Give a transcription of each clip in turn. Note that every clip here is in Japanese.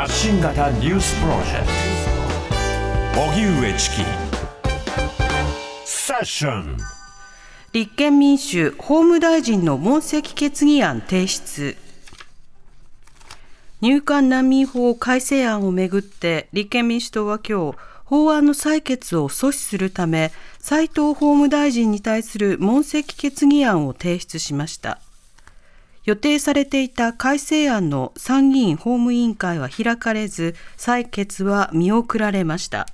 発信型ニュースプロジェクト。荻上チキ。セッション。立憲民主法務大臣の問責決議案提出。入管難民法改正案をめぐって立憲民主党は今日法案の採決を阻止するため斉藤法務大臣に対する問責決議案を提出しました。予定されていた改正案の参議院法務委員会は開かれず採決は見送られました。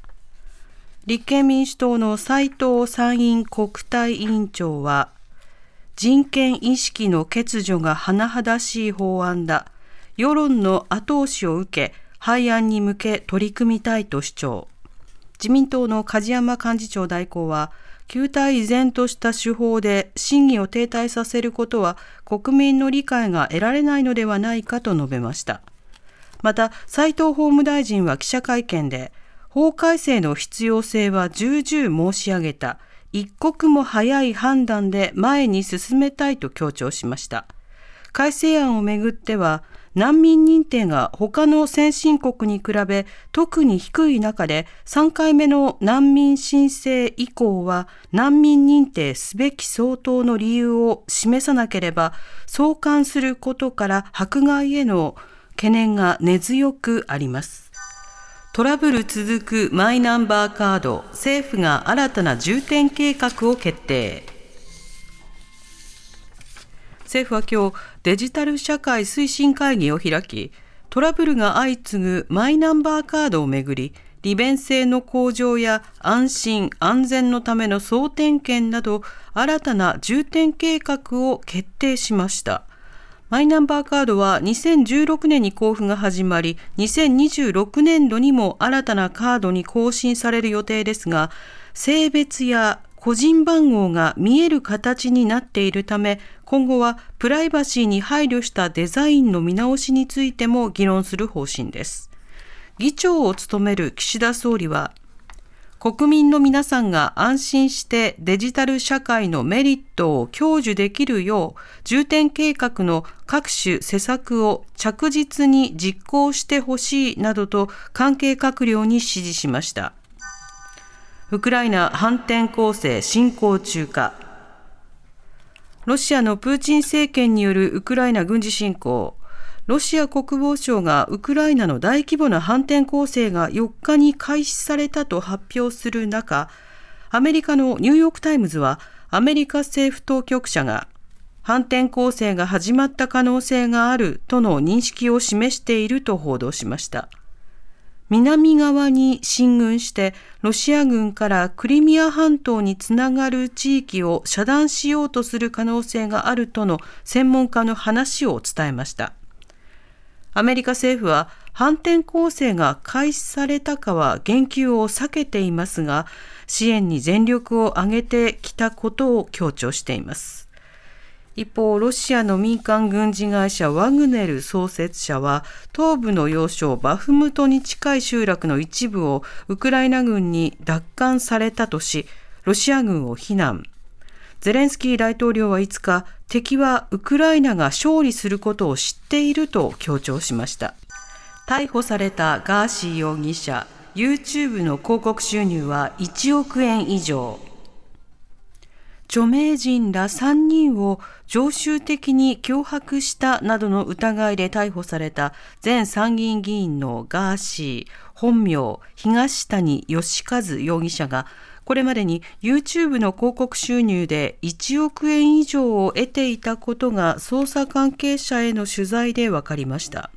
立憲民主党の斉藤参院国対委員長は人権意識の欠如が甚だしい法案だ。世論の後押しを受け廃案に向け取り組みたいと主張。自民党の梶山幹事長代行は旧態依然とした手法で審議を停滞させることは国民の理解が得られないのではないかと述べました。また斉藤法務大臣は記者会見で法改正の必要性は重々申し上げた。一刻も早い判断で前に進めたいと強調しました。改正案をめぐっては難民認定が他の先進国に比べ特に低い中で3回目の難民申請以降は難民認定すべき相当の理由を示さなければ送還することから迫害への懸念が根強くあります。トラブル続くマイナンバーカード、政府が新たな重点計画を決定。政府は今日デジタル社会推進会議を開きトラブルが相次ぐマイナンバーカードをめぐり利便性の向上や安心安全のための総点検など新たな重点計画を決定しました。マイナンバーカードは2016年に交付が始まり2026年度にも新たなカードに更新される予定ですが性別や個人番号が見える形になっているため今後はプライバシーに配慮したデザインの見直しについても議論する方針です議長を務める岸田総理は国民の皆さんが安心してデジタル社会のメリットを享受できるよう重点計画の各種施策を着実に実行してほしいなどと関係閣僚に指示しました。ウクライナ反転攻勢進行中かロシアのプーチン政権によるウクライナ軍事侵攻ロシア国防省がウクライナの大規模な反転攻勢が4日に開始されたと発表する中アメリカのニューヨーク・タイムズはアメリカ政府当局者が反転攻勢が始まった可能性があるとの認識を示していると報道しました。南側に進軍してロシア軍からクリミア半島につながる地域を遮断しようとする可能性があるとの専門家の話を伝えました。アメリカ政府は反転攻勢が開始されたかは言及を避けていますが支援に全力を挙げてきたことを強調しています。一方、ロシアの民間軍事会社ワグネル創設者は、東部の要衝バフムトに近い集落の一部をウクライナ軍に奪還されたとし、ロシア軍を非難。ゼレンスキー大統領は5日、敵はウクライナが勝利することを知っていると強調しました。逮捕されたガーシー容疑者、YouTube の広告収入は1億円以上。著名人ら3人を常習的に脅迫したなどの疑いで逮捕された前参議院議員のガーシー、本名東谷義和容疑者がこれまでに YouTube の広告収入で1億円以上を得ていたことが捜査関係者への取材で分かりました。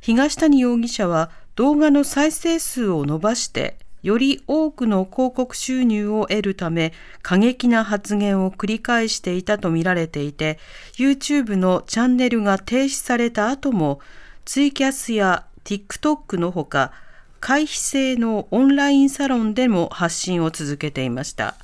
東谷容疑者は動画の再生数を伸ばしてより多くの広告収入を得るため過激な発言を繰り返していたとみられていて YouTube のチャンネルが停止された後もツイキャスや TikTok のほか回避制のオンラインサロンでも発信を続けていました。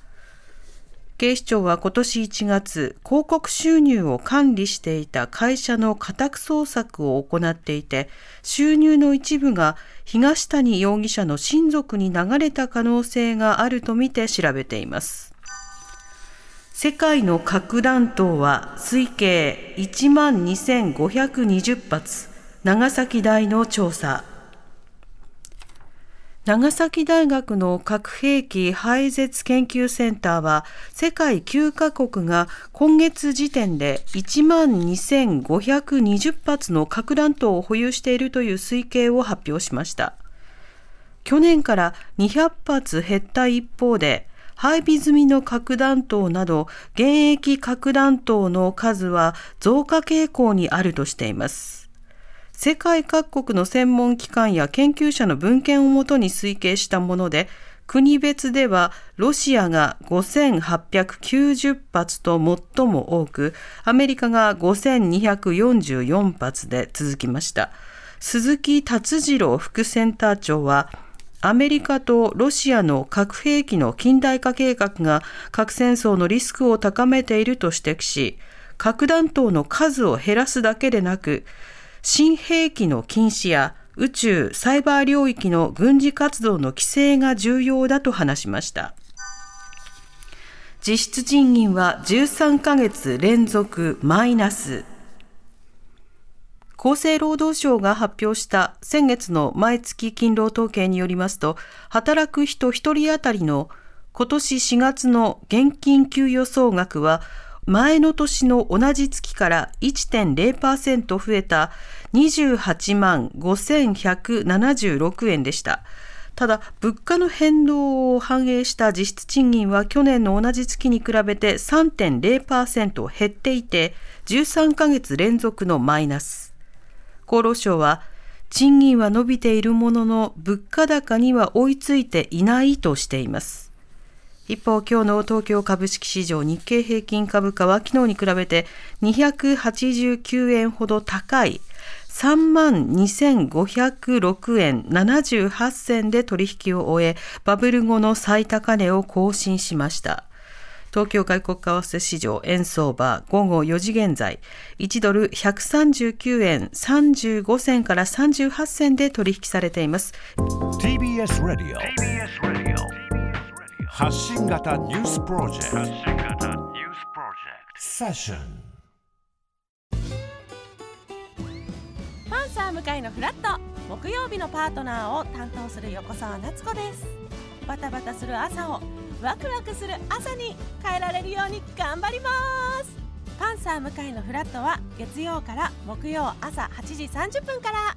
警視庁は今年1月、広告収入を管理していた会社の家宅捜索を行っていて、収入の一部が東谷容疑者の親族に流れた可能性があるとみて調べています。世界の核弾頭は推計1万2520発、長崎大の調査。長崎大学の核兵器廃絶研究センターは世界9カ国が今月時点で1万2520発の核弾頭を保有しているという推計を発表しました。去年から200発減った一方で配備済みの核弾頭など現役核弾頭の数は増加傾向にあるとしています。世界各国の専門機関や研究者の文献をもとに推計したもので、国別ではロシアが5890発と最も多く、アメリカが5244発で続きました。鈴木達次郎副センター長は、アメリカとロシアの核兵器の近代化計画が核戦争のリスクを高めていると指摘し、核弾頭の数を減らすだけでなく、新兵器の禁止や宇宙・サイバー領域の軍事活動の規制が重要だと話しました。実質賃金は13ヶ月連続マイナス。厚生労働省が発表した先月の毎月勤労統計によりますと、働く人1人当たりの今年4月の現金給与総額は前の年の同じ月から1.0%増えた28万5176円でした。ただ、物価の変動を反映した実質賃金は去年の同じ月に比べて3.0%減っていて、13ヶ月連続のマイナス。厚労省は、賃金は伸びているものの物価高には追いついていないとしています。一方、今日の東京株式市場日経平均株価は昨日に比べて289円ほど高い3万2506円78銭で取引を終え、バブル後の最高値を更新しました。東京外国為替市場円相場午後4時現在1ドル139円35銭から38銭で取引されています。TBS ラディオ TBS ラディオ発信型ニュースプロジェクト。発信型ニュースプロジェクト。セッションパンサー向井のフラット。木曜日のパートナーを担当する横澤夏子です。バタバタする朝をワクワクする朝に変えられるように頑張ります。パンサー向井のフラットは月曜から木曜朝8時30分から